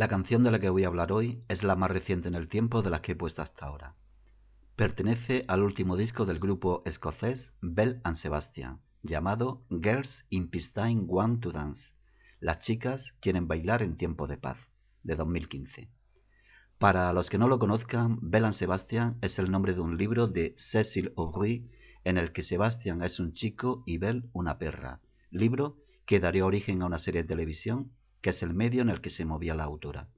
La canción de la que voy a hablar hoy es la más reciente en el tiempo de las que he puesto hasta ahora. Pertenece al último disco del grupo escocés Bell and Sebastian, llamado Girls in Peacetime Want to Dance. Las chicas quieren bailar en tiempo de paz, de 2015. Para los que no lo conozcan, Bell and Sebastian es el nombre de un libro de Cecil Aubry en el que Sebastian es un chico y Bell una perra, libro que daría origen a una serie de televisión que es el medio en el que se movía la autora.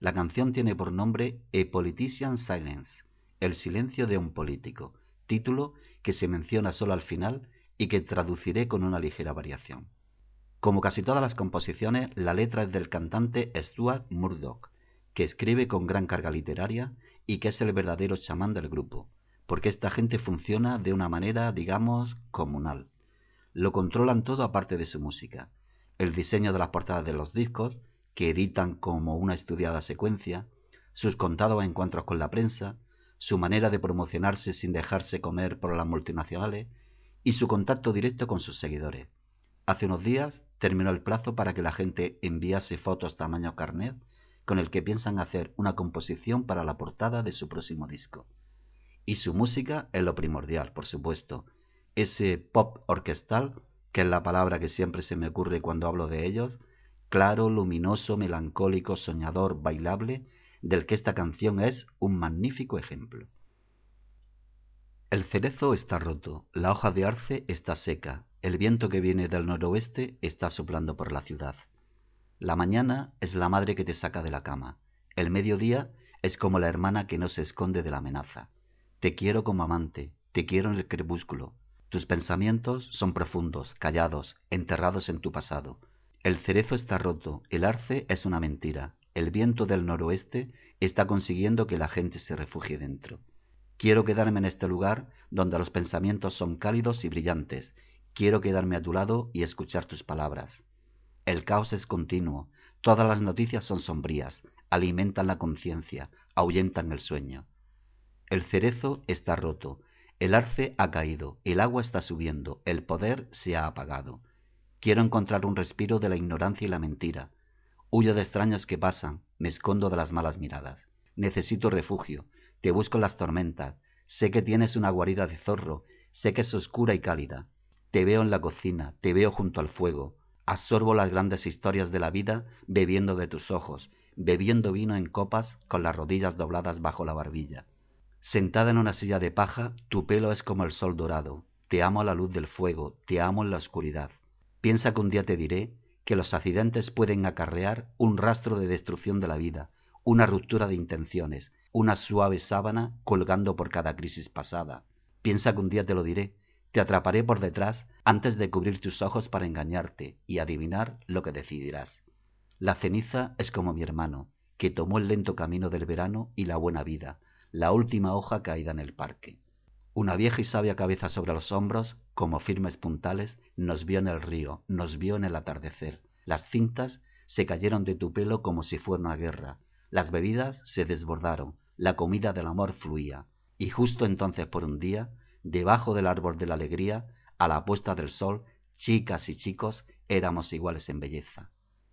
La canción tiene por nombre A Politician Silence, el silencio de un político, título que se menciona solo al final y que traduciré con una ligera variación. Como casi todas las composiciones, la letra es del cantante Stuart Murdoch, que escribe con gran carga literaria y que es el verdadero chamán del grupo, porque esta gente funciona de una manera, digamos, comunal. Lo controlan todo aparte de su música, el diseño de las portadas de los discos, que editan como una estudiada secuencia, sus contados encuentros con la prensa, su manera de promocionarse sin dejarse comer por las multinacionales y su contacto directo con sus seguidores. Hace unos días terminó el plazo para que la gente enviase fotos tamaño carnet con el que piensan hacer una composición para la portada de su próximo disco. Y su música es lo primordial, por supuesto, ese pop orquestal que es la palabra que siempre se me ocurre cuando hablo de ellos, claro, luminoso, melancólico, soñador, bailable, del que esta canción es un magnífico ejemplo. El cerezo está roto, la hoja de arce está seca, el viento que viene del noroeste está soplando por la ciudad. La mañana es la madre que te saca de la cama, el mediodía es como la hermana que no se esconde de la amenaza. Te quiero como amante, te quiero en el crepúsculo, tus pensamientos son profundos, callados, enterrados en tu pasado. El cerezo está roto, el arce es una mentira, el viento del noroeste está consiguiendo que la gente se refugie dentro. Quiero quedarme en este lugar donde los pensamientos son cálidos y brillantes. Quiero quedarme a tu lado y escuchar tus palabras. El caos es continuo, todas las noticias son sombrías, alimentan la conciencia, ahuyentan el sueño. El cerezo está roto, el arce ha caído, el agua está subiendo, el poder se ha apagado. Quiero encontrar un respiro de la ignorancia y la mentira. Huyo de extraños que pasan, me escondo de las malas miradas. Necesito refugio, te busco en las tormentas. Sé que tienes una guarida de zorro, sé que es oscura y cálida. Te veo en la cocina, te veo junto al fuego. Absorbo las grandes historias de la vida bebiendo de tus ojos, bebiendo vino en copas con las rodillas dobladas bajo la barbilla. Sentada en una silla de paja, tu pelo es como el sol dorado. Te amo a la luz del fuego, te amo en la oscuridad. Piensa que un día te diré que los accidentes pueden acarrear un rastro de destrucción de la vida, una ruptura de intenciones, una suave sábana colgando por cada crisis pasada. Piensa que un día te lo diré, te atraparé por detrás antes de cubrir tus ojos para engañarte y adivinar lo que decidirás. La ceniza es como mi hermano, que tomó el lento camino del verano y la buena vida, la última hoja caída en el parque. Una vieja y sabia cabeza sobre los hombros, como firmes puntales, nos vio en el río, nos vio en el atardecer. Las cintas se cayeron de tu pelo como si fuera una guerra. Las bebidas se desbordaron, la comida del amor fluía. Y justo entonces por un día, debajo del árbol de la alegría, a la puesta del sol, chicas y chicos éramos iguales en belleza.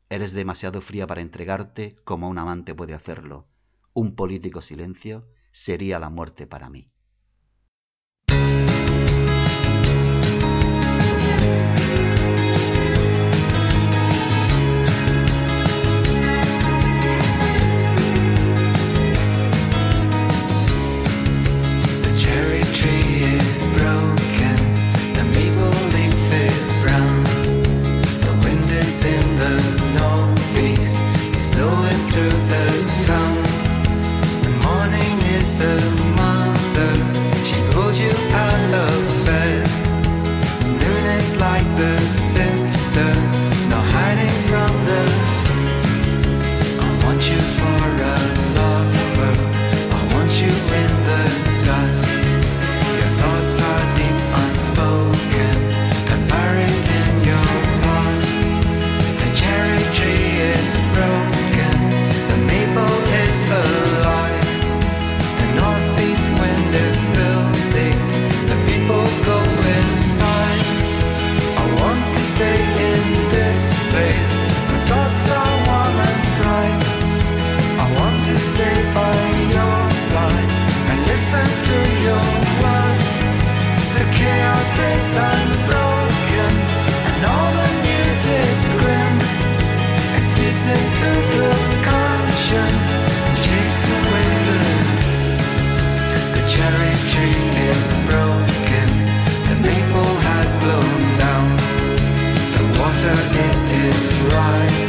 Eres demasiado fría para entregarte como un amante puede hacerlo. Un político silencio sería la muerte para mí.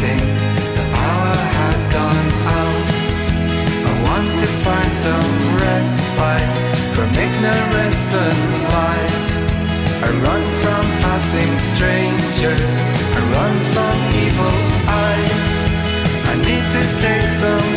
The hour has gone out. I want to find some respite from ignorance and lies. I run from passing strangers. I run from evil eyes. I need to take some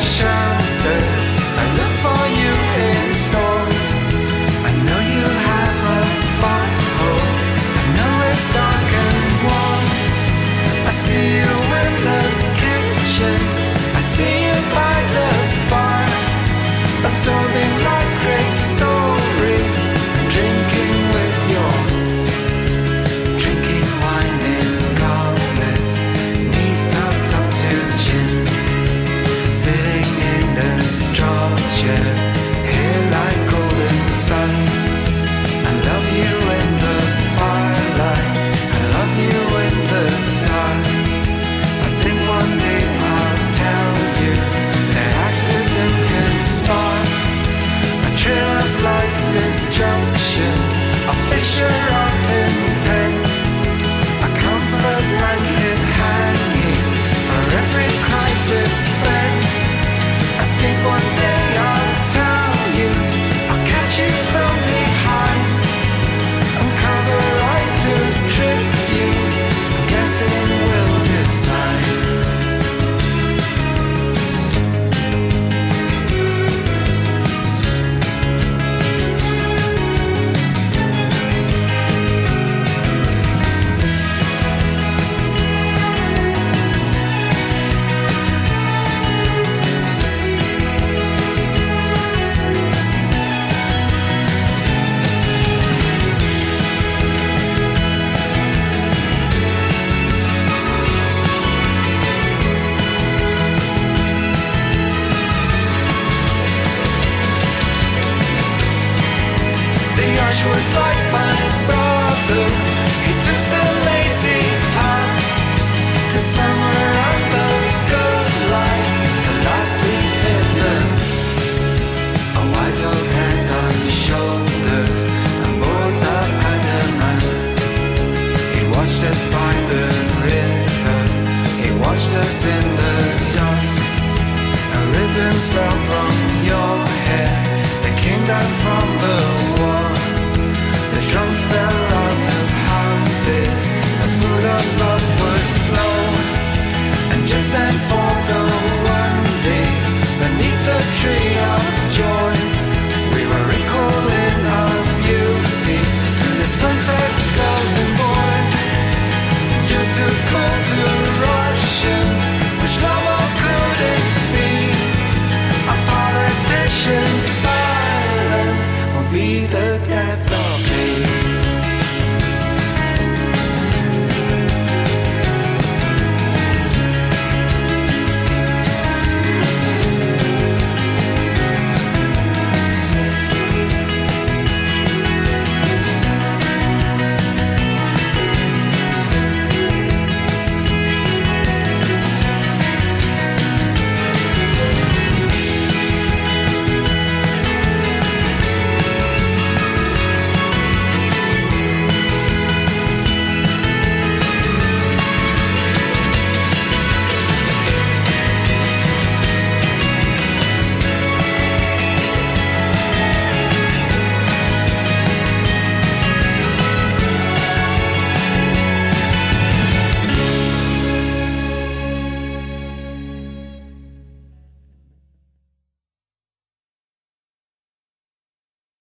abundance fell from your head. It came down from the